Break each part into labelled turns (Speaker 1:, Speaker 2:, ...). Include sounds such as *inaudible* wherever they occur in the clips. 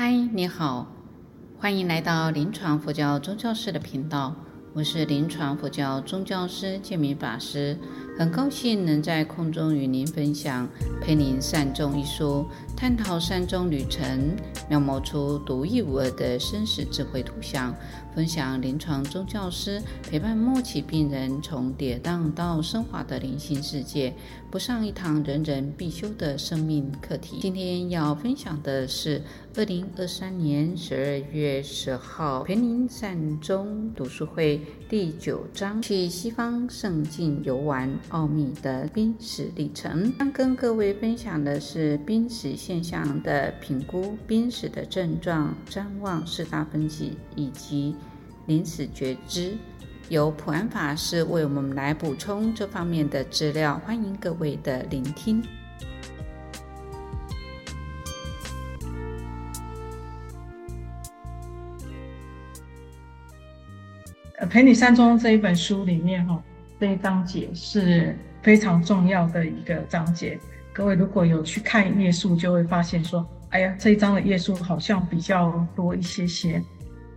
Speaker 1: 嗨，你好，欢迎来到临床佛教宗教师的频道，我是临床佛教宗教师建明法师。很高兴能在空中与您分享《陪您善终》一书，探讨善终旅程，描摹出独一无二的生死智慧图像，分享临床宗教师陪伴末期病人从跌宕到升华的灵性世界，不上一堂人人必修的生命课题。今天要分享的是二零二三年十二月十号《陪您善终》读书会第九章：去西方圣境游玩。奥秘的濒死历程。将跟各位分享的是濒死现象的评估、濒死的症状、瞻望四大分析以及临死觉知。由普安法师为我们来补充这方面的资料，欢迎各位的聆听。
Speaker 2: 《陪你善终》这一本书里面，哈。这一章节是非常重要的一个章节。各位如果有去看页数，就会发现说，哎呀，这一章的页数好像比较多一些些。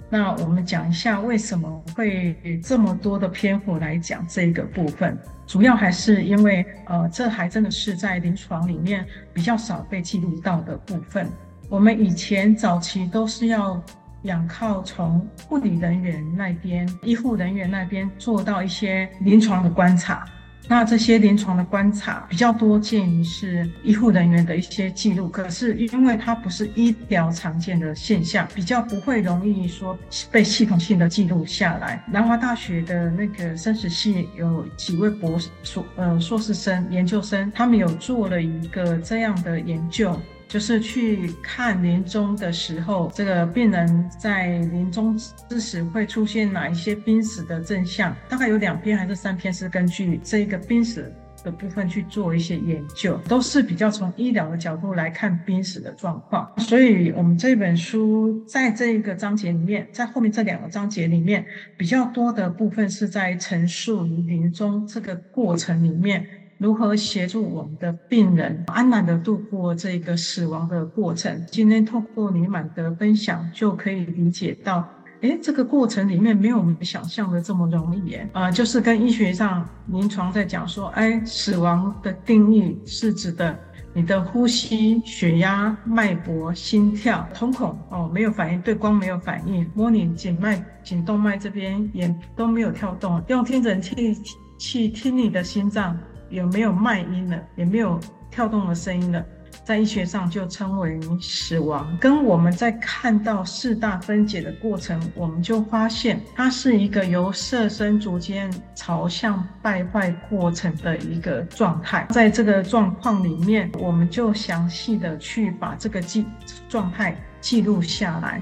Speaker 2: 那我们讲一下为什么会这么多的篇幅来讲这个部分，主要还是因为，呃，这还真的是在临床里面比较少被记录到的部分。我们以前早期都是要。仰靠从护理人员那边、医护人员那边做到一些临床的观察，那这些临床的观察比较多见于是医护人员的一些记录，可是因为它不是医疗常见的现象，比较不会容易说被系统性的记录下来。南华大学的那个生死系有几位博士、硕呃硕士生、研究生，他们有做了一个这样的研究。就是去看临终的时候，这个病人在临终之时会出现哪一些濒死的征象？大概有两篇还是三篇是根据这个濒死的部分去做一些研究，都是比较从医疗的角度来看濒死的状况。所以，我们这本书在这一个章节里面，在后面这两个章节里面，比较多的部分是在陈述临终这个过程里面。如何协助我们的病人安然的度过这个死亡的过程？今天透过你们的分享，就可以理解到，诶，这个过程里面没有我们想象的这么容易耶。呃，就是跟医学上临床在讲说，诶，死亡的定义是指的你的呼吸、血压、脉搏、心跳、瞳孔哦没有反应，对光没有反应，摸你颈脉、颈动脉这边也都没有跳动，用听诊器去听你的心脏。有没有脉音了？也没有跳动的声音了，在医学上就称为死亡。跟我们在看到四大分解的过程，我们就发现它是一个由色身逐渐朝向败坏过程的一个状态。在这个状况里面，我们就详细的去把这个记状态记录下来。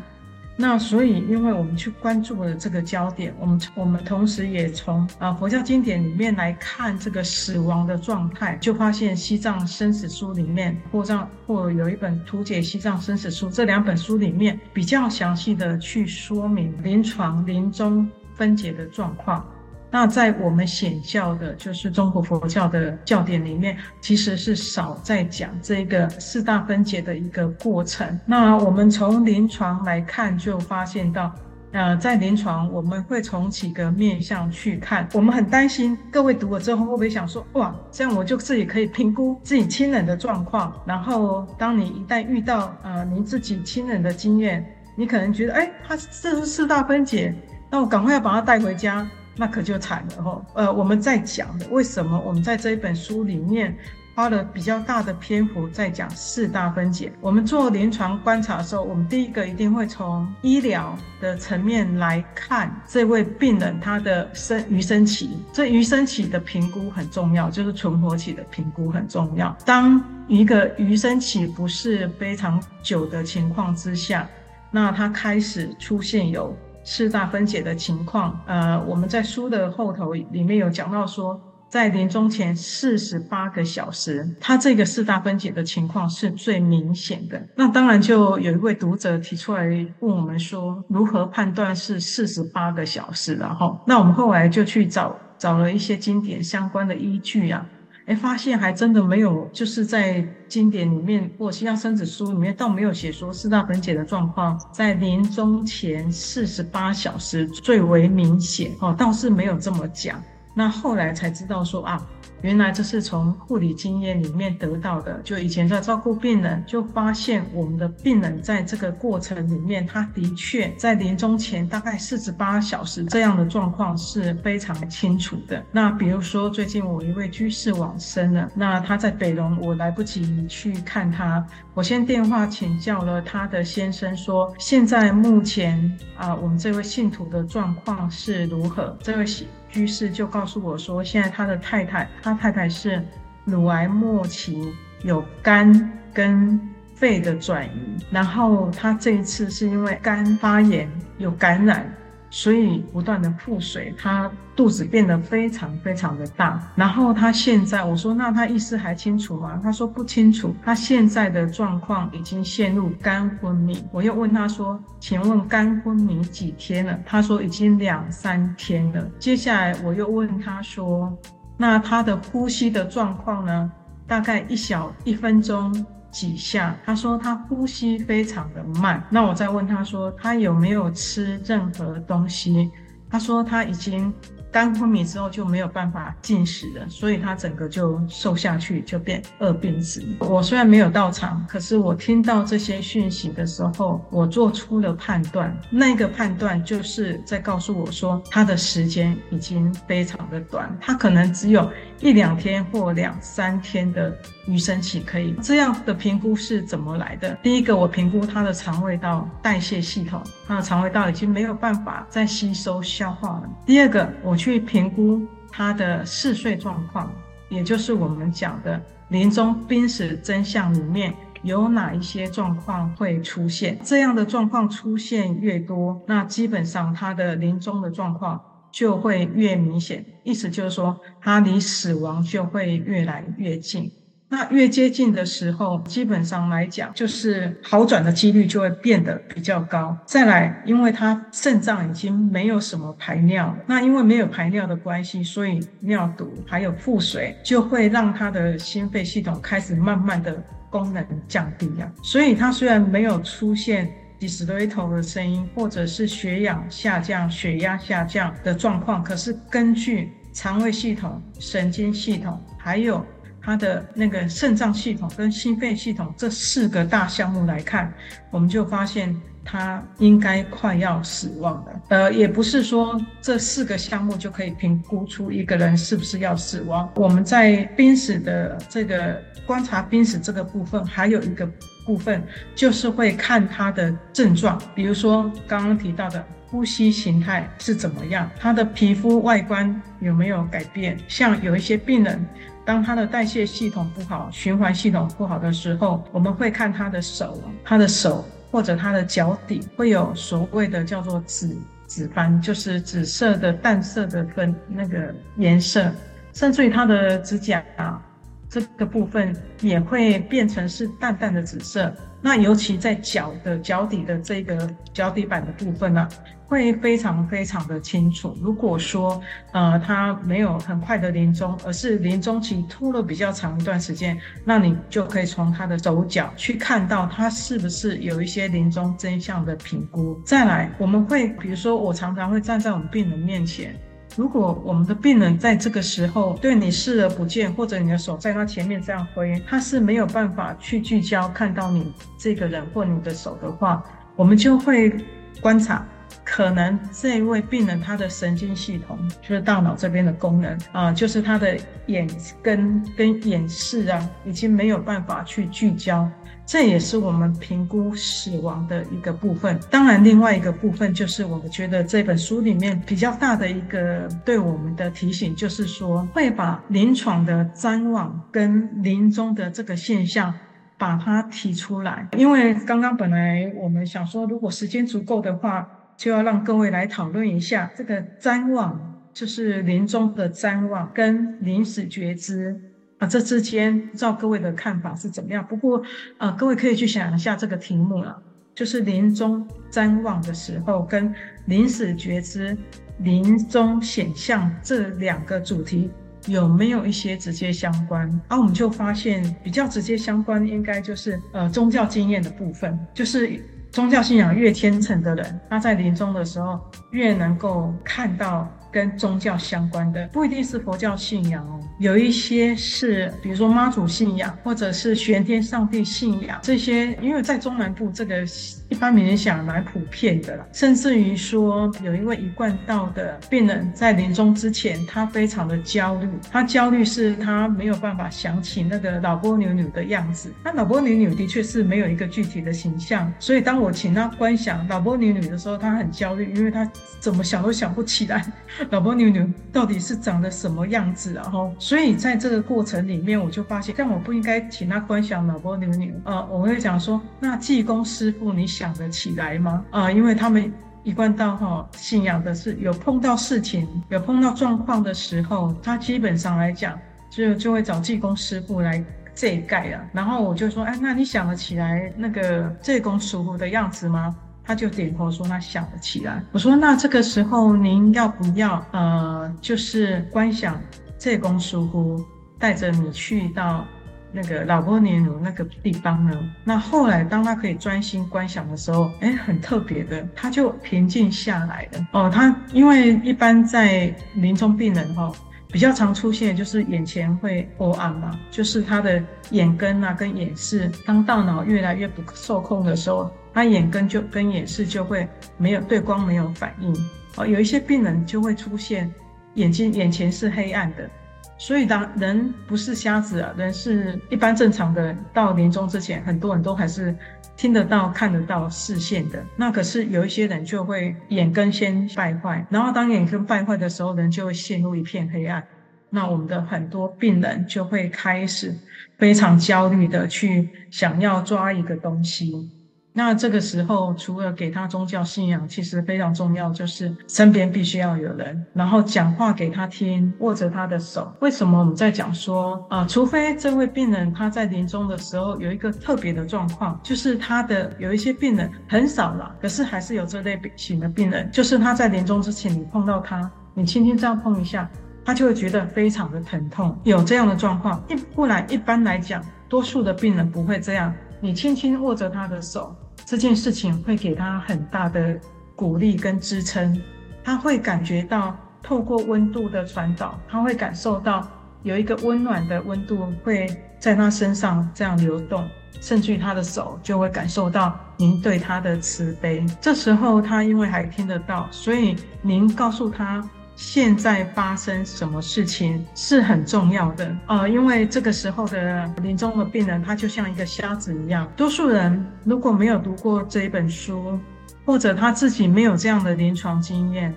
Speaker 2: 那所以，因为我们去关注了这个焦点，我们我们同时也从啊佛教经典里面来看这个死亡的状态，就发现《西藏生死书》里面，或藏或有一本图解《西藏生死书》，这两本书里面比较详细的去说明临床临终分解的状况。那在我们显教的，就是中国佛教的教典里面，其实是少在讲这个四大分解的一个过程。那我们从临床来看，就发现到，呃，在临床我们会从几个面向去看。我们很担心各位读了之后会不会想说，哇，这样我就自己可以评估自己亲人的状况。然后，当你一旦遇到呃您自己亲人的经验，你可能觉得，哎，他这是四大分解，那我赶快要把他带回家。那可就惨了哦，呃，我们在讲为什么我们在这一本书里面花了比较大的篇幅在讲四大分解。我们做临床观察的时候，我们第一个一定会从医疗的层面来看这位病人他的生余生期，这余生期的评估很重要，就是存活期的评估很重要。当一个余生期不是非常久的情况之下，那他开始出现有。四大分解的情况，呃，我们在书的后头里面有讲到说，在临终前四十八个小时，它这个四大分解的情况是最明显的。那当然就有一位读者提出来问我们说，如何判断是四十八个小时？然后，那我们后来就去找找了一些经典相关的依据啊。哎，发现还真的没有，就是在经典里面或《西洋生子书》里面，倒没有写说四大分解的状况在临终前四十八小时最为明显哦，倒是没有这么讲。那后来才知道说啊。原来这是从护理经验里面得到的。就以前在照顾病人，就发现我们的病人在这个过程里面，他的确在临终前大概四十八小时这样的状况是非常清楚的。那比如说最近我一位居士往生了，那他在北龙，我来不及去看他，我先电话请教了他的先生说，现在目前啊，我们这位信徒的状况是如何？这位居士就告诉我说，现在他的太太，他太太是乳癌末期，有肝跟肺的转移，然后他这一次是因为肝发炎有感染。所以不断的腹水，他肚子变得非常非常的大。然后他现在，我说那他意识还清楚吗？他说不清楚。他现在的状况已经陷入肝昏迷。我又问他说，请问肝昏迷几天了？他说已经两三天了。接下来我又问他说，那他的呼吸的状况呢？大概一小一分钟。几下，他说他呼吸非常的慢。那我再问他说，他有没有吃任何东西？他说他已经。肝昏迷之后就没有办法进食了，所以他整个就瘦下去，就变二病子。我虽然没有到场，可是我听到这些讯息的时候，我做出了判断。那个判断就是在告诉我说，他的时间已经非常的短，他可能只有一两天或两三天的余生期可以。这样的评估是怎么来的？第一个，我评估他的肠胃道代谢系统，他的肠胃道已经没有办法再吸收消化了。第二个，我。去评估他的嗜睡状况，也就是我们讲的临终濒死真相里面有哪一些状况会出现？这样的状况出现越多，那基本上他的临终的状况就会越明显。意思就是说，他离死亡就会越来越近。那越接近的时候，基本上来讲，就是好转的几率就会变得比较高。再来，因为他肾脏已经没有什么排尿，那因为没有排尿的关系，所以尿毒还有腹水就会让他的心肺系统开始慢慢的功能降低啊。所以他虽然没有出现 disreto 的声音，或者是血氧下降、血压下降的状况，可是根据肠胃系统、神经系统还有他的那个肾脏系统跟心肺系统这四个大项目来看，我们就发现他应该快要死亡了。呃，也不是说这四个项目就可以评估出一个人是不是要死亡。我们在濒死的这个观察濒死这个部分，还有一个部分就是会看他的症状，比如说刚刚提到的呼吸形态是怎么样，他的皮肤外观有没有改变，像有一些病人。当他的代谢系统不好、循环系统不好的时候，我们会看他的手，他的手或者他的脚底会有所谓的叫做紫紫斑，就是紫色的淡色的分那个颜色，甚至于他的指甲啊，这个部分也会变成是淡淡的紫色。那尤其在脚的脚底的这个脚底板的部分呢、会非常非常的清楚。如果说呃他没有很快的临终，而是临终期拖了比较长一段时间，那你就可以从他的手脚去看到他是不是有一些临终真相的评估。再来，我们会比如说我常常会站在我们病人面前。如果我们的病人在这个时候对你视而不见，或者你的手在他前面这样挥，他是没有办法去聚焦看到你这个人或你的手的话，我们就会观察，可能这位病人他的神经系统，就是大脑这边的功能啊、就是他的眼根跟眼视啊，已经没有办法去聚焦。这也是我们评估死亡的一个部分。当然，另外一个部分就是我们觉得这本书里面比较大的一个对我们的提醒，就是说会把临床的譫妄跟临终的这个现象把它提出来。因为刚刚本来我们想说，如果时间足够的话，就要让各位来讨论一下这个瞻望，就是临终的瞻望跟临死觉知。啊，这之间不知道各位的看法是怎么样？不过，呃，各位可以去想一下这个题目了，就是临终瞻望的时候，跟临死觉知、临终显象这两个主题有没有一些直接相关？啊，我们就发现比较直接相关，应该就是呃宗教经验的部分，就是宗教信仰越虔诚的人，他在临终的时候越能够看到。跟宗教相关的不一定是佛教信仰哦，有一些是，比如说妈祖信仰，或者是玄天上帝信仰这些，因为在中南部这个一般民间蛮普遍的啦。甚至于说，有一位一贯道的病人在临终之前，他非常的焦虑，他焦虑是他没有办法想起那个老波牛女的样子。那老波牛女的确是没有一个具体的形象，所以当我请他观想老波牛女的时候，他很焦虑，因为他怎么想都想不起来。老婆牛牛到底是长得什么样子啊？哈，所以在这个过程里面，我就发现，但我不应该请他观想老婆牛牛啊。我会讲说，那济公师傅，你想得起来吗？啊，因为他们一贯道哈信仰的是有碰到事情、有碰到状况的时候，他基本上来讲就就会找济公师傅来这一盖啊。然后我就说，哎，那你想得起来那个济公师傅的样子吗？他就点头说他想得起来。我说那这个时候您要不要呃，就是观想这公师父带着你去到那个老波尼奴那个地方呢？那后来当他可以专心观想的时候，哎，很特别的，他就平静下来了。哦，他因为一般在临终病人哈、哦，比较常出现就是眼前会黑暗嘛，就是他的眼根啊跟眼识，当大脑越来越不受控的时候。他眼根就跟眼视就会没有对光没有反应哦，有一些病人就会出现眼睛眼前是黑暗的，所以当人不是瞎子啊，人是一般正常的，到临终之前，很多人都还是听得到、看得到视线的。那可是有一些人就会眼根先败坏，然后当眼根败坏的时候，人就会陷入一片黑暗。那我们的很多病人就会开始非常焦虑的去想要抓一个东西。那这个时候，除了给他宗教信仰，其实非常重要，就是身边必须要有人，然后讲话给他听，握着他的手。为什么我们在讲说啊？除非这位病人他在临终的时候有一个特别的状况，就是他的有一些病人很少了，可是还是有这类型的病人，就是他在临终之前，你碰到他，你轻轻这样碰一下，他就会觉得非常的疼痛。有这样的状况，一不然一般来讲，多数的病人不会这样。你轻轻握着他的手，这件事情会给他很大的鼓励跟支撑。他会感觉到透过温度的传导，他会感受到有一个温暖的温度会在他身上这样流动，甚至于他的手就会感受到您对他的慈悲。这时候他因为还听得到，所以您告诉他。现在发生什么事情是很重要的呃，因为这个时候的临终的病人，他就像一个瞎子一样。多数人如果没有读过这一本书，或者他自己没有这样的临床经验，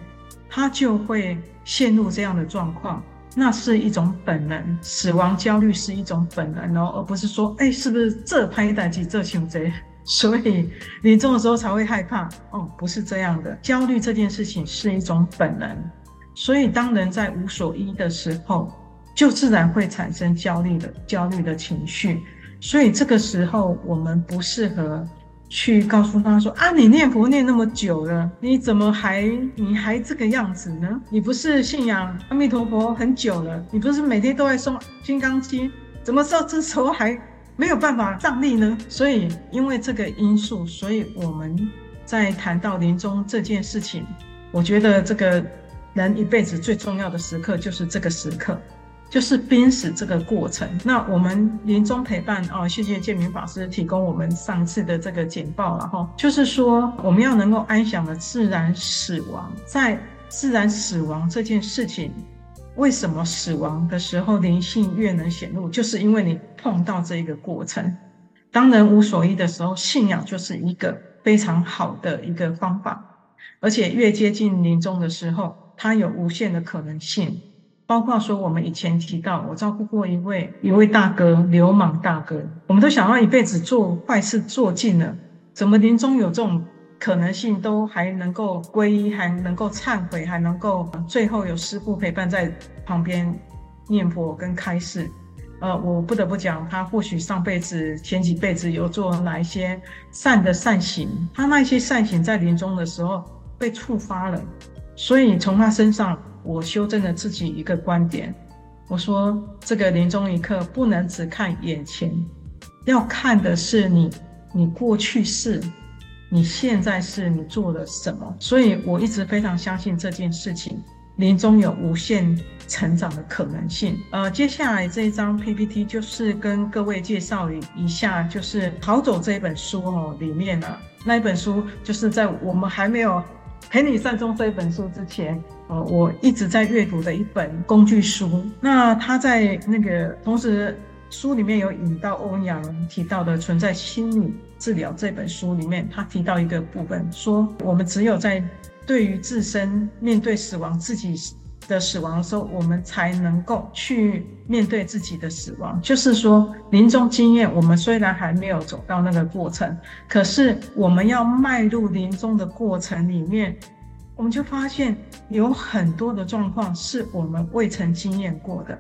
Speaker 2: 他就会陷入这样的状况。那是一种本能，死亡焦虑是一种本能哦，而不是说，哎，是不是这拍代志这情贼，*laughs* 所以临终的时候才会害怕？哦，不是这样的，焦虑这件事情是一种本能。所以，当人在无所依的时候，就自然会产生焦虑的焦虑的情绪。所以，这个时候我们不适合去告诉他说：“啊，你念佛念那么久了，你怎么还你还这个样子呢？你不是信仰阿弥陀佛很久了？你不是每天都在诵《金刚经》，怎么到这时候还没有办法站立呢？”所以，因为这个因素，所以我们在谈到临终这件事情，我觉得这个。人一辈子最重要的时刻就是这个时刻，就是濒死这个过程。那我们临终陪伴哦，谢谢建明法师提供我们上次的这个简报了哈，就是说我们要能够安详的自然死亡。在自然死亡这件事情，为什么死亡的时候灵性越能显露？就是因为你碰到这一个过程。当人无所依的时候，信仰就是一个非常好的一个方法，而且越接近临终的时候。它有无限的可能性，包括说我们以前提到，我照顾过一位一位大哥，流氓大哥，我们都想要一辈子做坏事做尽了，怎么临终有这种可能性，都还能够皈依，还能够忏悔，还能够最后有师父陪伴在旁边念佛跟开示。呃，我不得不讲，他或许上辈子、前几辈子有做哪一些善的善行，他那些善行在临终的时候被触发了。所以从他身上，我修正了自己一个观点，我说这个临终一刻不能只看眼前，要看的是你，你过去是，你现在是你做了什么。所以我一直非常相信这件事情，临终有无限成长的可能性。呃，接下来这一张 PPT 就是跟各位介绍一下，就是《逃走》这一本书哦，里面呢、啊，那一本书就是在我们还没有。陪你善终这一本书之前，呃，我一直在阅读的一本工具书。那他在那个同时，书里面有引到欧阳提到的存在心理治疗这本书里面，他提到一个部分，说我们只有在对于自身面对死亡自己。的死亡的时候，我们才能够去面对自己的死亡。就是说，临终经验，我们虽然还没有走到那个过程，可是我们要迈入临终的过程里面，我们就发现有很多的状况是我们未曾经验过的。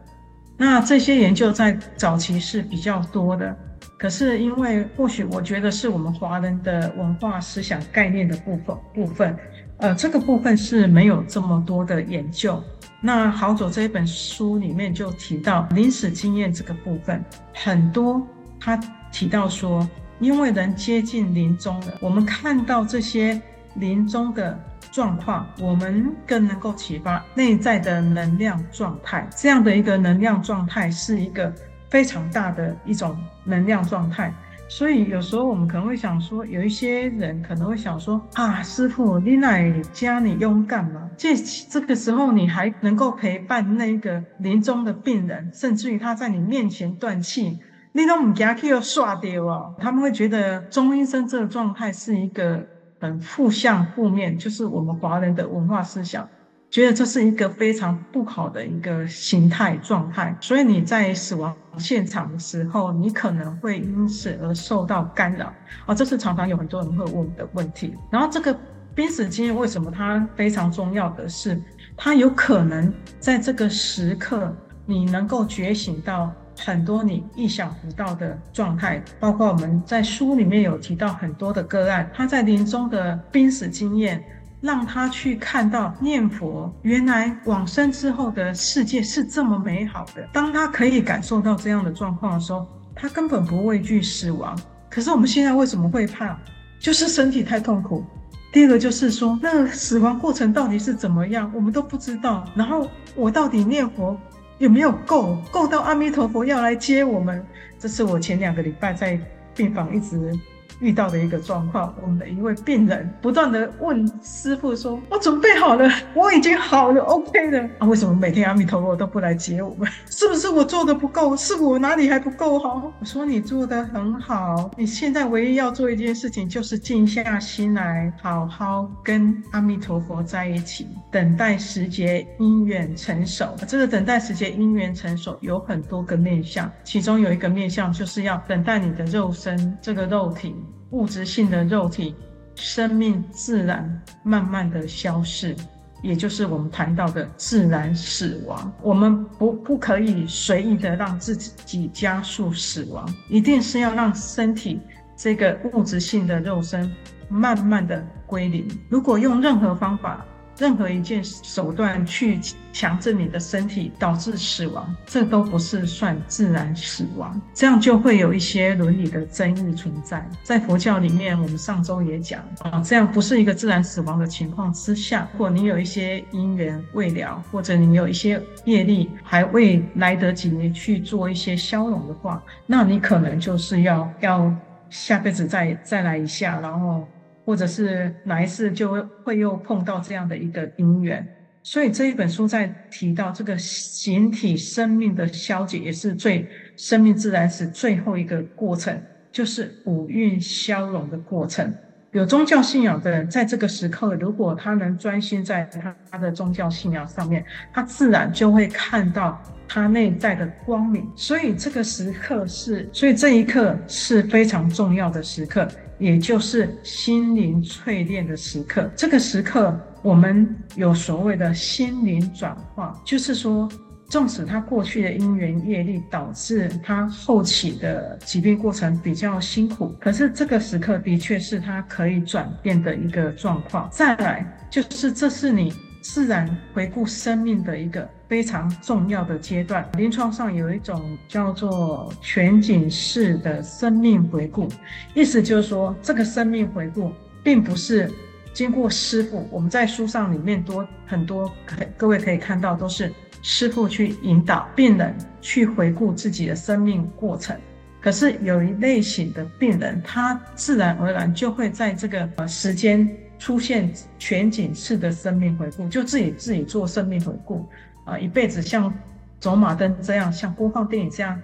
Speaker 2: 那这些研究在早期是比较多的，可是因为或许我觉得是我们华人的文化思想概念的部分部分。呃，这个部分是没有这么多的研究。那好走这一本书里面就提到临死经验这个部分，很多他提到说，因为人接近临终了，我们看到这些临终的状况，我们更能够启发内在的能量状态。这样的一个能量状态是一个非常大的一种能量状态。所以有时候我们可能会想说，有一些人可能会想说啊，师傅，你来家你勇敢吗？这这个时候你还能够陪伴那个临终的病人，甚至于他在你面前断气，你都不惊去刷掉哦。他们会觉得中阴身这个状态是一个很负向、负面，就是我们华人的文化思想。觉得这是一个非常不好的一个形态状态，所以你在死亡现场的时候，你可能会因此而受到干扰啊，这是常常有很多人会问的问题。然后这个濒死经验为什么它非常重要的是，它有可能在这个时刻，你能够觉醒到很多你意想不到的状态，包括我们在书里面有提到很多的个案，他在临终的濒死经验。让他去看到念佛，原来往生之后的世界是这么美好的。当他可以感受到这样的状况的时候，他根本不畏惧死亡。可是我们现在为什么会怕？就是身体太痛苦。第二个就是说，那个死亡过程到底是怎么样，我们都不知道。然后我到底念佛有没有够？够到阿弥陀佛要来接我们？这是我前两个礼拜在病房一直。遇到的一个状况，我们的一位病人不断的问师傅说：“我准备好了，*laughs* 我已经好了，OK 了啊？为什么每天阿弥陀佛都不来接我们？是不是我做的不够？是我哪里还不够好？”我说：“你做的很好，你现在唯一要做一件事情，就是静下心来，好好跟阿弥陀佛在一起，等待时节因缘成熟。这个等待时节因缘成熟有很多个面向，其中有一个面向就是要等待你的肉身，这个肉体。”物质性的肉体生命自然慢慢的消逝，也就是我们谈到的自然死亡。我们不不可以随意的让自己加速死亡，一定是要让身体这个物质性的肉身慢慢的归零。如果用任何方法，任何一件手段去强制你的身体导致死亡，这都不是算自然死亡，这样就会有一些伦理的争议存在。在佛教里面，我们上周也讲啊，这样不是一个自然死亡的情况之下，如果你有一些因缘未了，或者你有一些业力还未来得及你去做一些消融的话，那你可能就是要要下辈子再再来一下，然后。或者是哪一次就会会又碰到这样的一个因缘，所以这一本书在提到这个形体生命的消解，也是最生命自然史最后一个过程，就是五蕴消融的过程。有宗教信仰的人，在这个时刻，如果他能专心在他他的宗教信仰上面，他自然就会看到他内在的光明。所以这个时刻是，所以这一刻是非常重要的时刻。也就是心灵淬炼的时刻，这个时刻我们有所谓的心灵转化，就是说，纵使他过去的因缘业力导致他后期的疾病过程比较辛苦，可是这个时刻的确是他可以转变的一个状况。再来，就是这是你自然回顾生命的一个。非常重要的阶段。临床上有一种叫做全景式的生命回顾，意思就是说，这个生命回顾并不是经过师傅，我们在书上里面多很多，各位可以看到都是师傅去引导病人去回顾自己的生命过程。可是有一类型的病人，他自然而然就会在这个呃时间出现全景式的生命回顾，就自己自己做生命回顾。啊，一辈子像走马灯这样，像播放电影这样，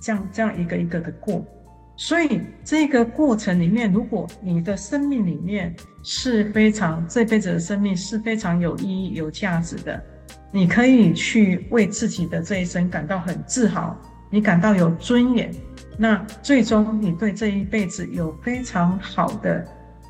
Speaker 2: 这样这样一个一个的过。所以这个过程里面，如果你的生命里面是非常这辈子的生命是非常有意义、有价值的，你可以去为自己的这一生感到很自豪，你感到有尊严。那最终你对这一辈子有非常好的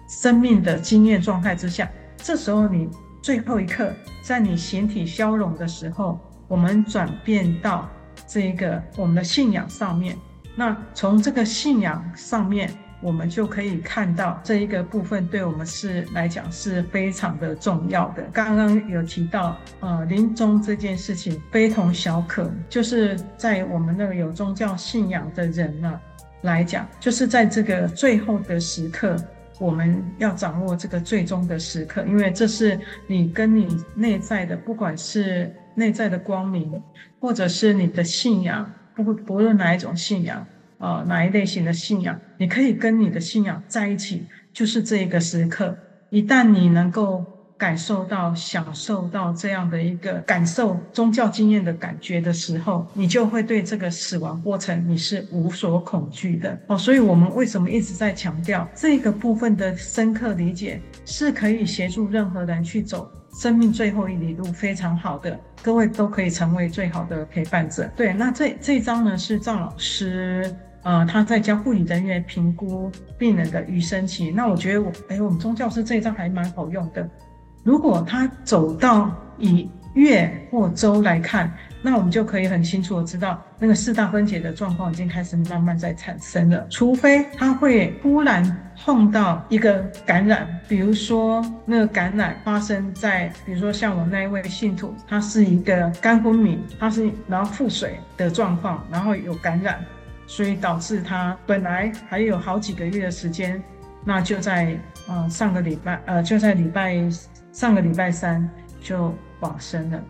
Speaker 2: 生命的经验状态之下，这时候你。最后一刻，在你形体消融的时候，我们转变到这个我们的信仰上面。那从这个信仰上面，我们就可以看到这一个部分对我们是来讲是非常的重要的。刚刚有提到，呃，临终这件事情非同小可，就是在我们那个有宗教信仰的人呢、来讲，就是在这个最后的时刻。我们要掌握这个最终的时刻，因为这是你跟你内在的，不管是内在的光明，或者是你的信仰，不不论哪一种信仰，啊、呃，哪一类型的信仰，你可以跟你的信仰在一起，就是这一个时刻。一旦你能够。感受到、享受到这样的一个感受宗教经验的感觉的时候，你就会对这个死亡过程你是无所恐惧的哦。所以，我们为什么一直在强调这个部分的深刻理解是可以协助任何人去走生命最后一里路，非常好的。各位都可以成为最好的陪伴者。对，那这这一章呢是赵老师呃他在教护理人员评估病人的余生期。那我觉得我哎，我们宗教师这一张还蛮好用的。如果他走到以月或周来看，那我们就可以很清楚的知道，那个四大分解的状况已经开始慢慢在产生了。除非他会忽然碰到一个感染，比如说那个感染发生在，比如说像我那一位信徒，他是一个肝昏迷，他是然后腹水的状况，然后有感染，所以导致他本来还有好几个月的时间，那就在呃上个礼拜呃就在礼拜。上个礼拜三就往生了。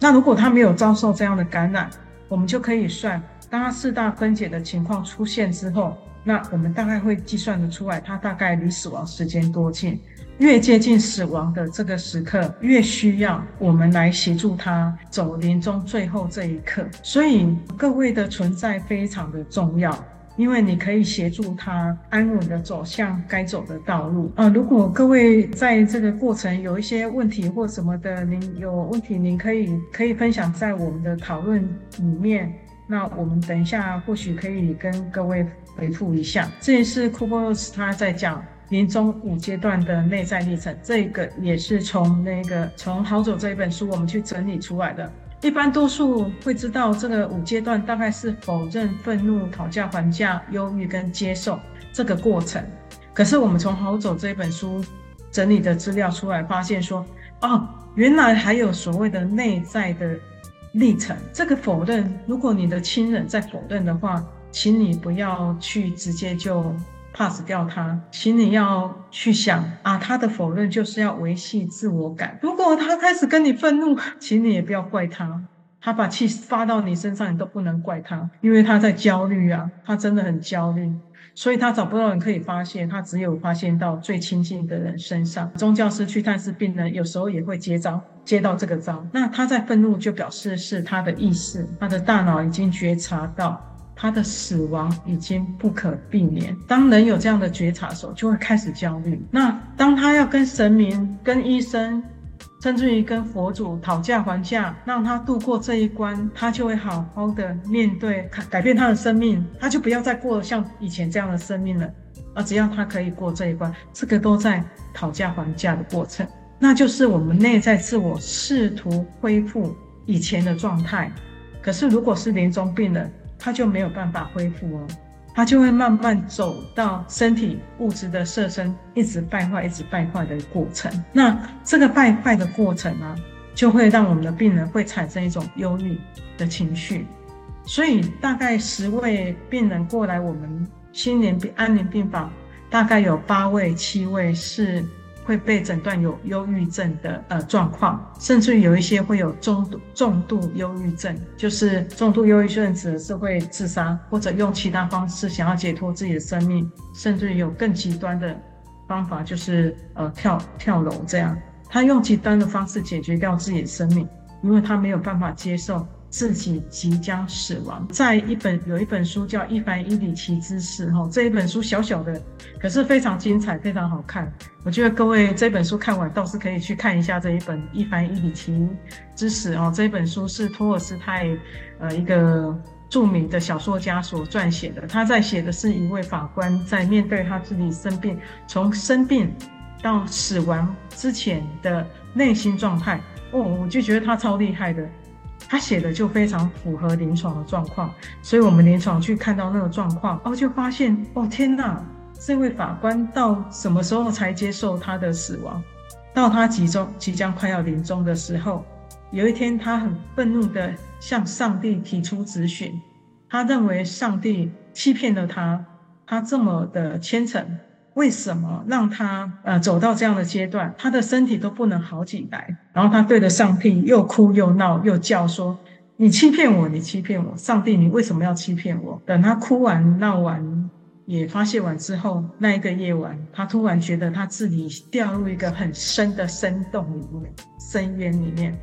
Speaker 2: 那如果他没有遭受这样的感染，我们就可以算，当他四大分解的情况出现之后，那我们大概会计算得出来，他大概离死亡时间多近。越接近死亡的这个时刻，越需要我们来协助他走临终最后这一刻。所以各位的存在非常的重要。因为你可以协助他安稳的走向该走的道路啊！如果各位在这个过程有一些问题或什么的，您有问题，您可以可以分享在我们的讨论里面。那我们等一下或许可以跟各位回复一下。这也是库波斯他在讲临终五阶段的内在历程，这个也是从那个从好走这一本书我们去整理出来的。一般多数会知道这个五阶段大概是否认、愤怒、讨价还价、忧郁跟接受这个过程。可是我们从《好走》这本书整理的资料出来，发现说，哦，原来还有所谓的内在的历程。这个否认，如果你的亲人在否认的话，请你不要去直接就。Pass 掉他，请你要去想啊，他的否认就是要维系自我感。如果他开始跟你愤怒，请你也不要怪他，他把气发到你身上，你都不能怪他，因为他在焦虑啊，他真的很焦虑，所以他找不到人可以发泄，他只有发泄到最亲近的人身上。宗教师去探视病人，有时候也会接招，接到这个招。那他在愤怒，就表示是他的意识，他的大脑已经觉察到。他的死亡已经不可避免。当人有这样的觉察的时候，就会开始焦虑。那当他要跟神明、跟医生，甚至于跟佛祖讨价还价，让他度过这一关，他就会好好的面对，改变他的生命，他就不要再过像以前这样的生命了。而只要他可以过这一关，这个都在讨价还价的过程，那就是我们内在自我试图恢复以前的状态。可是如果是临终病人，他就没有办法恢复哦，他就会慢慢走到身体物质的色身一直败坏、一直败坏的过程。那这个败坏的过程呢、就会让我们的病人会产生一种忧郁的情绪。所以大概十位病人过来我们心灵病安宁病房，大概有八位、七位是。会被诊断有忧郁症的呃状况，甚至于有一些会有中度重度忧郁症，就是重度忧郁症指的是会自杀或者用其他方式想要解脱自己的生命，甚至有更极端的方法，就是呃跳跳楼这样，他用极端的方式解决掉自己的生命，因为他没有办法接受。自己即将死亡，在一本有一本书叫《伊凡伊里奇之死》哈，这一本书小小的，可是非常精彩，非常好看。我觉得各位这本书看完倒是可以去看一下这一本《伊凡伊里奇之死》哦。这一本书是托尔斯泰呃一个著名的小说家所撰写的，他在写的是一位法官在面对他自己生病，从生病到死亡之前的内心状态哦，我就觉得他超厉害的。他写的就非常符合临床的状况，所以我们临床去看到那个状况，哦，就发现，哦天哪，这位法官到什么时候才接受他的死亡？到他即终即将快要临终的时候，有一天他很愤怒地向上帝提出质询，他认为上帝欺骗了他，他这么的虔诚。为什么让他呃走到这样的阶段，他的身体都不能好起来？然后他对着上帝又哭又闹又叫说：“你欺骗我，你欺骗我！上帝，你为什么要欺骗我？”等他哭完闹完也发泄完之后，那一个夜晚，他突然觉得他自己掉入一个很深的深洞里面，深渊里面。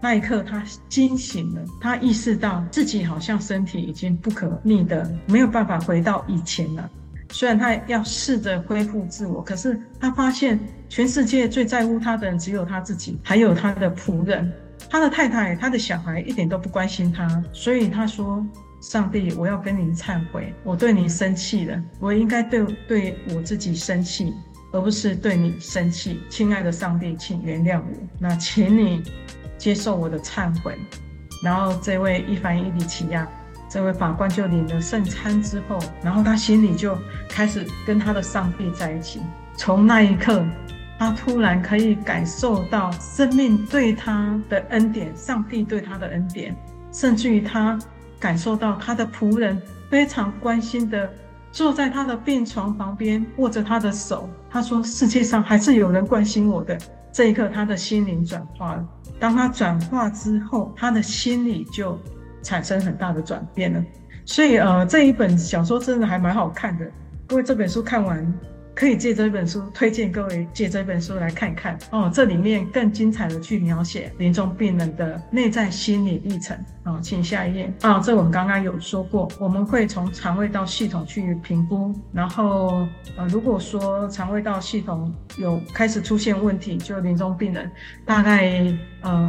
Speaker 2: 那一刻，他惊醒了，他意识到自己好像身体已经不可逆的没有办法回到以前了。虽然他要试着恢复自我，可是他发现全世界最在乎他的人只有他自己，还有他的仆人，他的太太，他的小孩一点都不关心他。所以他说：“上帝，我要跟你忏悔，我对你生气了，我应该对对我自己生气，而不是对你生气。亲爱的上帝，请原谅我，那请你接受我的忏悔。”然后这位伊凡伊里奇亚。这位法官就领了圣餐之后，然后他心里就开始跟他的上帝在一起。从那一刻，他突然可以感受到生命对他的恩典，上帝对他的恩典，甚至于他感受到他的仆人非常关心的坐在他的病床旁边，握着他的手。他说：“世界上还是有人关心我的。”这一刻，他的心灵转化了。当他转化之后，他的心里就。产生很大的转变呢，所以呃，这一本小说真的还蛮好看的。各位这本书看完，可以借这本书推荐各位借这本书来看看哦。这里面更精彩的去描写临终病人的内在心理历程啊、哦。请下一页啊、哦，这我们刚刚有说过，我们会从肠胃道系统去评估，然后呃，如果说肠胃道系统有开始出现问题，就临终病人大概呃。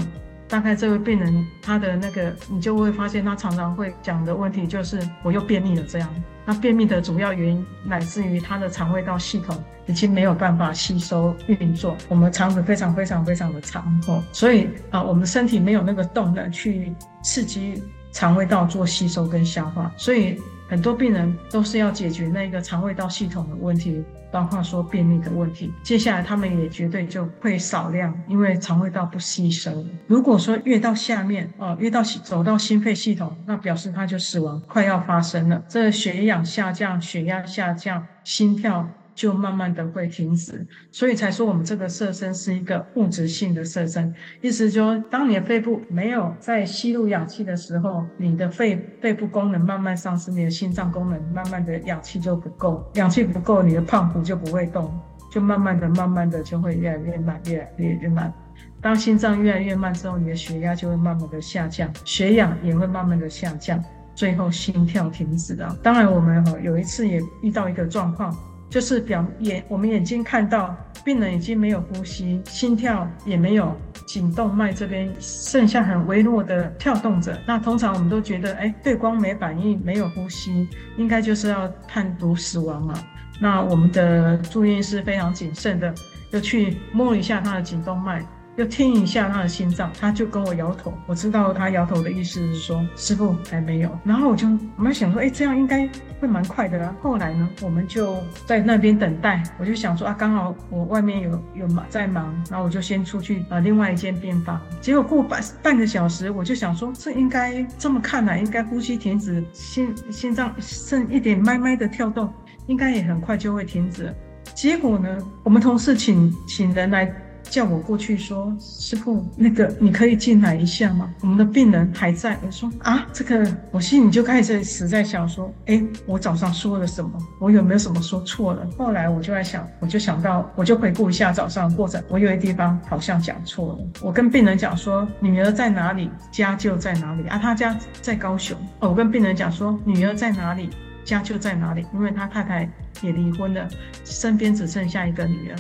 Speaker 2: 大概这位病人他的那个，你就会发现他常常会讲的问题就是我又便秘了这样。那便秘的主要原因来自于他的肠胃道系统已经没有办法吸收运作，我们肠子非常非常非常的长哦，所以啊，我们身体没有那个动能去刺激肠胃道做吸收跟消化，所以。很多病人都是要解决那个肠胃道系统的问题，包括说便秘的问题。接下来他们也绝对就会少量，因为肠胃道不吸收。如果说越到下面哦，越到走到心肺系统，那表示他就死亡快要发生了。这血氧下降，血压下降，心跳。就慢慢的会停止，所以才说我们这个色身是一个物质性的色身，意思就是说，当你的肺部没有在吸入氧气的时候，你的肺肺部功能慢慢丧失，你的心脏功能慢慢的氧气就不够，氧气不够，你的胖虎就不会动，就慢慢的、慢慢的就会越来越慢，越来越慢。当心脏越来越慢之后，你的血压就会慢慢的下降，血氧也会慢慢的下降，最后心跳停止了。当然，我们有一次也遇到一个状况。就是表眼，我们眼睛看到病人已经没有呼吸，心跳也没有，颈动脉这边剩下很微弱的跳动着。那通常我们都觉得，哎，对光没反应，没有呼吸，应该就是要判读死亡了。那我们的住院是非常谨慎的，要去摸一下他的颈动脉，就听一下他的心脏，他就跟我摇头。我知道他摇头的意思是说师傅还没有。然后我就我们想说，哎，这样应该会蛮快的啦。后来呢，我们就在那边等待。我就想说啊，刚好我外面有有忙在忙，然后我就先出去啊另外一间病房。结果过半半个小时，我就想说，这应该这么看来，应该呼吸停止，心心脏剩一点脉脉的跳动，应该也很快就会停止。结果呢，我们同事请请人来。叫我过去说，师傅，那个你可以进来一下吗？我们的病人还在。我说啊，这个我心里就开始实在想说，哎，我早上说了什么？我有没有什么说错了？后来我就在想，我就想到，我就回顾一下早上的过程，我有些地方好像讲错了。我跟病人讲说，女儿在哪里，家就在哪里啊。他家在高雄。哦，我跟病人讲说，女儿在哪里，家就在哪里，因为他太太也离婚了，身边只剩下一个女儿。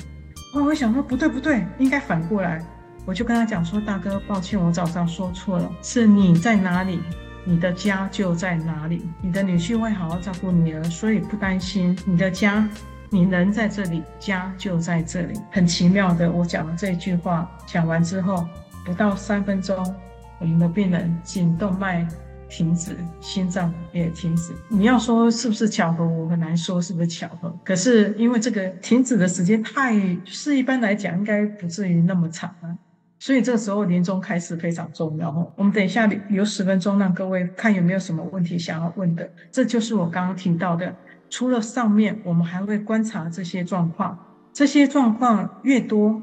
Speaker 2: 我会想说不对不对，应该反过来。我就跟他讲说，大哥，抱歉，我早上说错了，是你在哪里，你的家就在哪里。你的女婿会好好照顾女儿，所以不担心。你的家，你人在这里，家就在这里。很奇妙的，我讲了这句话，讲完之后，不到三分钟，我们的病人颈动脉。停止，心脏也停止。你要说是不是巧合，我很难说是不是巧合。可是因为这个停止的时间太，是一般来讲应该不至于那么长啊。所以这时候临终开始非常重要哦。我们等一下留十分钟，让各位看有没有什么问题想要问的。这就是我刚刚提到的，除了上面，我们还会观察这些状况，这些状况越多。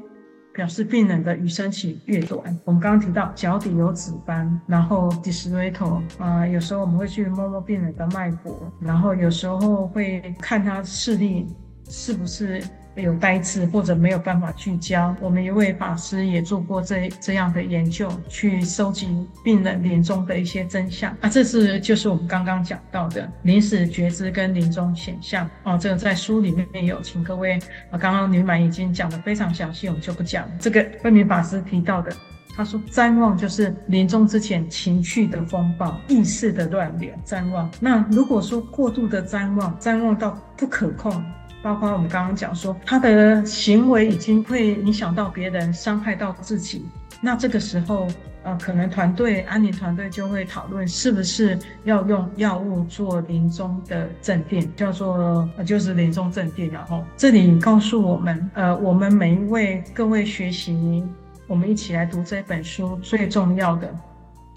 Speaker 2: 表示病人的余生期越短。我们刚刚提到脚底有紫斑，然后 d i s r a t o 啊，有时候我们会去摸摸病人的脉搏，然后有时候会看他视力是不是。有呆滞或者没有办法聚焦，我们一位法师也做过这这样的研究，去收集病人临终的一些真相啊，这是就是我们刚刚讲到的临死觉知跟临终显象哦，这个在书里面有，请各位啊，刚刚女满已经讲得非常详细，我们就不讲这个慧明法师提到的，他说譫妄就是临终之前情绪的风暴、意识的乱流，譫妄。那如果说过度的譫妄，譫妄到不可控。包括我们刚刚讲说，他的行为已经会影响到别人，伤害到自己。那这个时候，呃，可能团队安宁团队就会讨论，是不是要用药物做临终的镇定，叫做呃，就是临终镇定。然后这里告诉我们，呃，我们每一位各位学习，我们一起来读这本书，最重要的。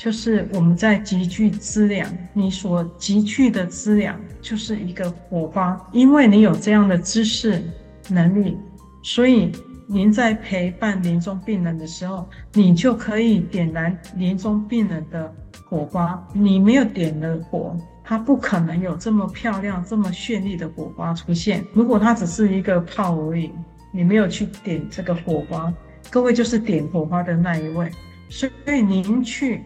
Speaker 2: 就是我们在集聚资粮，你所集聚的资粮就是一个火花，因为你有这样的知识能力，所以您在陪伴临终病人的时候，你就可以点燃临终病人的火花。你没有点了火，它不可能有这么漂亮、这么绚丽的火花出现。如果它只是一个泡而已，你没有去点这个火花，各位就是点火花的那一位，所以您去。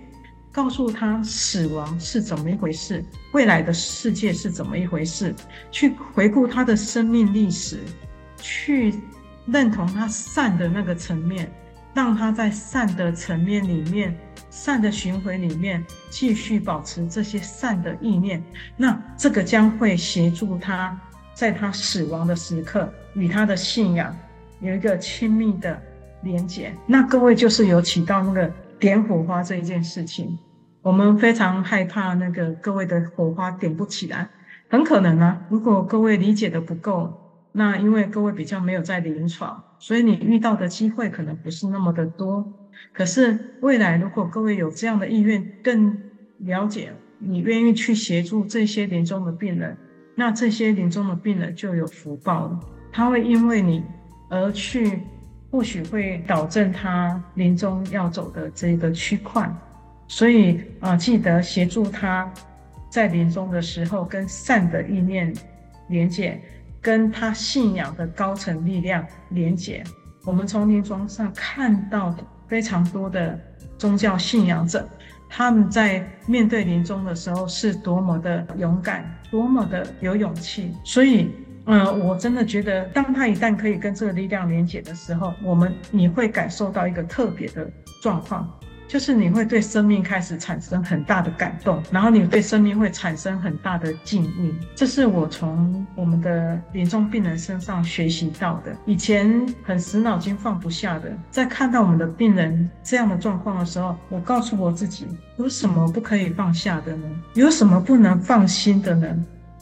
Speaker 2: 告诉他死亡是怎么一回事，未来的世界是怎么一回事，去回顾他的生命历史，去认同他善的那个层面，让他在善的层面里面、善的循环里面继续保持这些善的意念。那这个将会协助他在他死亡的时刻与他的信仰有一个亲密的连结。那各位就是有起到那个点火花这一件事情。我们非常害怕那个各位的火花点不起来，很可能啊。如果各位理解的不够，那因为各位比较没有在临床，所以你遇到的机会可能不是那么的多。可是未来如果各位有这样的意愿，更了解，你愿意去协助这些临终的病人，那这些临终的病人就有福报了。他会因为你而去，或许会导正他临终要走的这个区块。所以啊、记得协助他，在临终的时候跟善的意念连接，跟他信仰的高层力量连接。我们从临床上看到非常多的宗教信仰者，他们在面对临终的时候是多么的勇敢，多么的有勇气。所以，嗯、我真的觉得，当他一旦可以跟这个力量连接的时候，我们你会感受到一个特别的状况。就是你会对生命开始产生很大的感动，然后你对生命会产生很大的敬意。这是我从我们的临终病人身上学习到的。以前很死脑筋放不下的，在看到我们的病人这样的状况的时候，我告诉我自己：有什么不可以放下的呢？有什么不能放心的呢？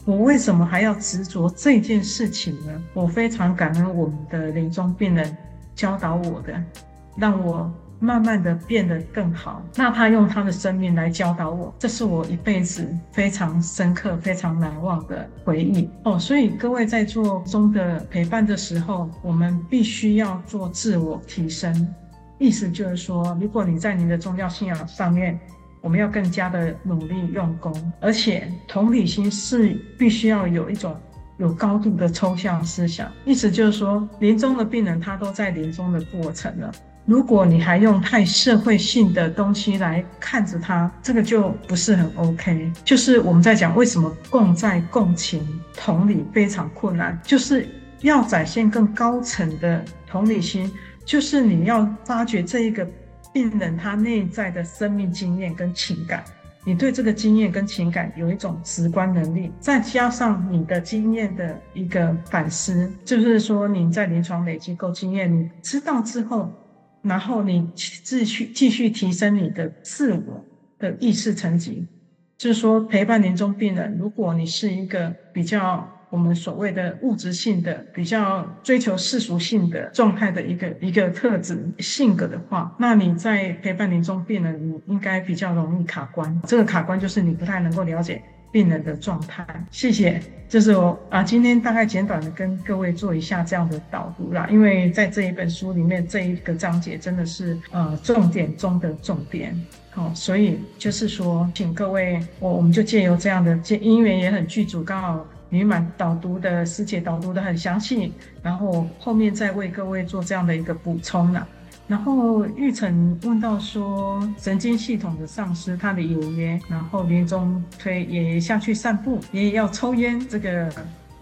Speaker 2: 我为什么还要执着这件事情呢？我非常感恩我们的临终病人教导我的，让我。慢慢的变得更好，那他用他的生命来教导我，这是我一辈子非常深刻、非常难忘的回忆哦。所以各位在做中的陪伴的时候，我们必须要做自我提升。意思就是说，如果你在你的宗教信仰上面，我们要更加的努力用功，而且同理心是必须要有一种有高度的抽象思想。意思就是说，临终的病人他都在临终的过程了。如果你还用太社会性的东西来看着他，这个就不是很 OK。就是我们在讲为什么共在、共情、同理非常困难，就是要展现更高层的同理心，就是你要发掘这一个病人他内在的生命经验跟情感，你对这个经验跟情感有一种直观能力，再加上你的经验的一个反思，就是说你在临床累积够经验，你知道之后。然后你继续继续提升你的自我的意识层级，就是说陪伴临终病人，如果你是一个比较我们所谓的物质性的、比较追求世俗性的状态的一个一个特质性格的话，那你在陪伴临终病人，你应该比较容易卡关。这个卡关就是你不太能够了解。病人的状态，谢谢。这是我啊，今天大概简短的跟各位做一下这样的导读啦。因为在这一本书里面，这一个章节真的是呃重点中的重点。好、哦，所以就是说，请各位，我我们就借由这样的，这因缘也很具足，刚好女满导读的师姐导读的很详细，然后后面再为各位做这样的一个补充啦。然后玉成问到说，神经系统的丧失，他的有约，然后临终推爷爷下去散步，爷爷要抽烟，这个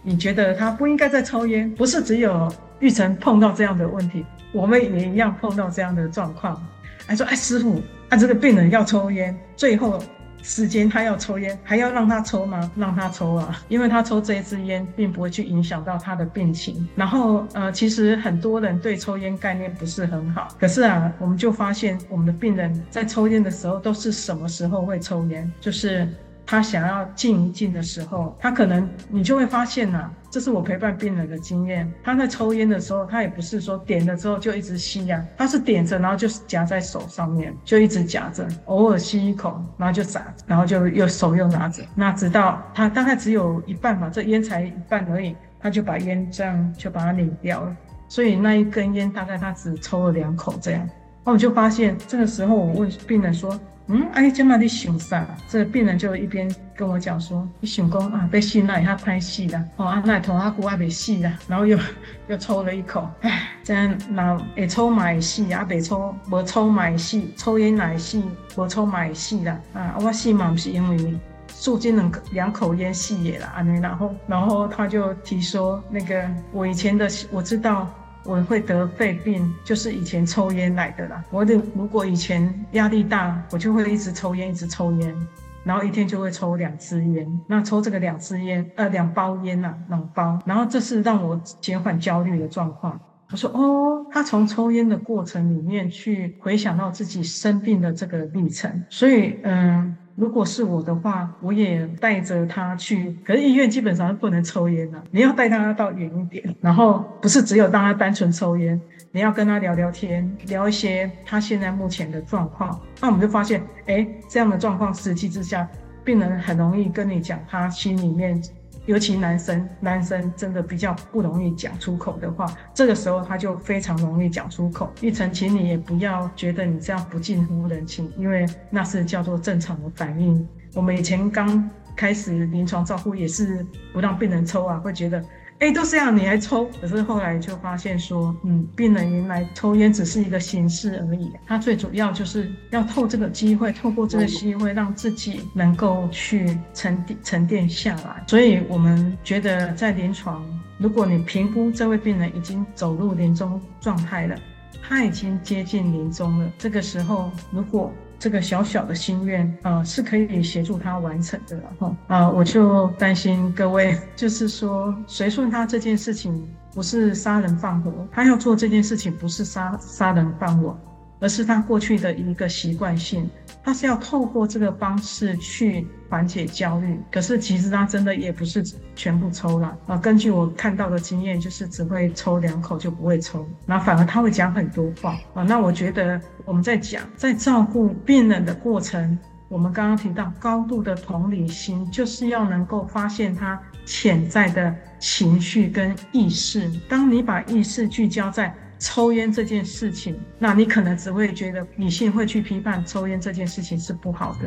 Speaker 2: 你觉得他不应该再抽烟？不是只有玉成碰到这样的问题，我们也一样碰到这样的状况。还说，哎，师傅，啊，这个病人要抽烟，最后。时间他要抽烟，还要让他抽吗？让他抽啊，因为他抽这一支烟，并不会去影响到他的病情。然后，呃，其实很多人对抽烟概念不是很好。可是啊，我们就发现我们的病人在抽烟的时候，都是什么时候会抽烟？就是。他想要静一静的时候，他可能你就会发现呐、啊，这是我陪伴病人的经验。他在抽烟的时候，他也不是说点了之后就一直吸呀、他是点着，然后就夹在手上面，就一直夹着，偶尔吸一口，然后就撒，然后就又手又拿着，那直到他大概只有一半嘛，这烟才一半而已，他就把烟这样就把它拧掉了。所以那一根烟大概他只抽了两口这样。那我就发现这个时候，我问病人说。嗯，哎，这么你想啥？这个病人就一边跟我讲说，你想讲啊，被戏那一下拍戏了，哦，啊那头阿骨还没戏了，然后又 *laughs* 又抽了一口，哎，*laughs* 这样那会抽买戏啊，没抽没抽买戏，抽烟奶戏，没抽买戏啦，啊，我戏嘛不是因为素金两两口烟戏也啦，安尼，然后然后他就提说，那个我以前的我知道。我会得肺病，就是以前抽烟来的啦。我的如果以前压力大，我就会一直抽烟，一直抽烟，然后一天就会抽两支烟。那抽这个两支烟，呃，两包烟呐，两包。然后这是让我减缓焦虑的状况。我说哦，他从抽烟的过程里面去回想到自己生病的这个历程，所以嗯。如果是我的话，我也带着他去。可是医院基本上是不能抽烟的，你要带他到远一点，然后不是只有让他单纯抽烟，你要跟他聊聊天，聊一些他现在目前的状况。那我们就发现，哎，这样的状况实际之下，病人很容易跟你讲他心里面。尤其男生，男生真的比较不容易讲出口的话，这个时候他就非常容易讲出口。玉成，请你也不要觉得你这样不近乎人情，因为那是叫做正常的反应。我们以前刚开始临床照顾也是不让病人抽啊，会觉得。哎，都这样，你还抽？可是后来就发现说，嗯，病人原来抽烟只是一个形式而已，他最主要就是要透这个机会，透过这个机会，让自己能够去沉淀沉淀下来。所以我们觉得，在临床，如果你评估这位病人已经走入临终状态了，他已经接近临终了。这个时候，如果这个小小的心愿啊、呃，是可以协助他完成的，然后啊，我就担心各位，就是说随顺他这件事情不是杀人放火，他要做这件事情不是杀杀人放火。而是他过去的一个习惯性，他是要透过这个方式去缓解焦虑。可是其实他真的也不是全部抽了啊。根据我看到的经验，就是只会抽两口就不会抽，那反而他会讲很多话啊。那我觉得我们在讲在照顾病人的过程，我们刚刚提到高度的同理心，就是要能够发现他潜在的情绪跟意识。当你把意识聚焦在抽烟这件事情，那你可能只会觉得理性会去批判抽烟这件事情是不好的，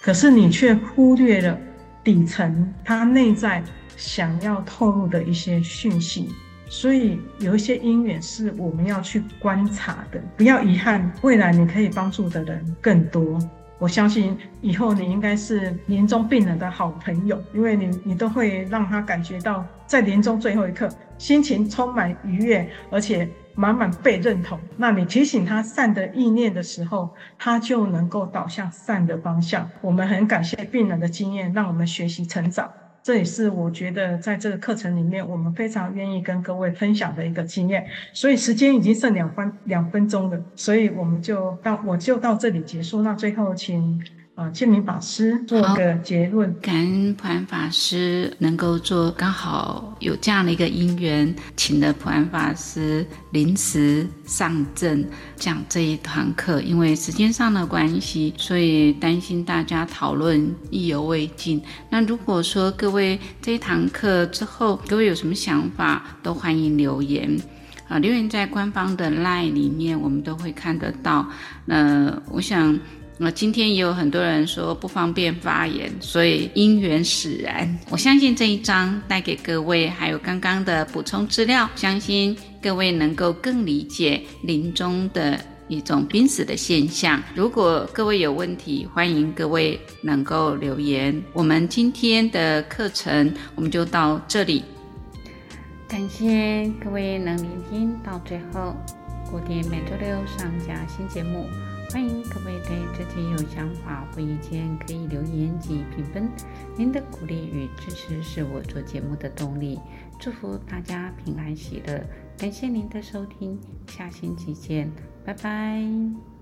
Speaker 2: 可是你却忽略了底层他内在想要透露的一些讯息，所以有一些因缘是我们要去观察的，不要遗憾，未来你可以帮助的人更多。我相信以后你应该是临终病人的好朋友，因为你你都会让他感觉到在临终最后一刻，心情充满愉悦，而且。满满被认同，那你提醒他善的意念的时候，他就能够导向善的方向。我们很感谢病人的经验，让我们学习成长。这也是我觉得在这个课程里面，我们非常愿意跟各位分享的一个经验。所以时间已经剩两分两分钟了，所以我们就到我就到这里结束。那最后请。啊，建明法师做个结论。
Speaker 1: 感恩普安法师能够做，刚好有这样的一个因缘，请了普安法师临时上阵讲这一堂课。因为时间上的关系，所以担心大家讨论意犹未尽。那如果说各位这一堂课之后，各位有什么想法，都欢迎留言。啊，留言在官方的 LINE 里面，我们都会看得到。那我想。那今天也有很多人说不方便发言，所以因缘使然。我相信这一章带给各位，还有刚刚的补充资料，相信各位能够更理解临终的一种濒死的现象。如果各位有问题，欢迎各位能够留言。我们今天的课程我们就到这里，感谢各位能聆听到最后。固定每周六上架新节目。欢迎各位对这期有想法或意见可以留言及评分，您的鼓励与支持是我做节目的动力。祝福大家平安喜乐，感谢您的收听，下星期见，拜拜。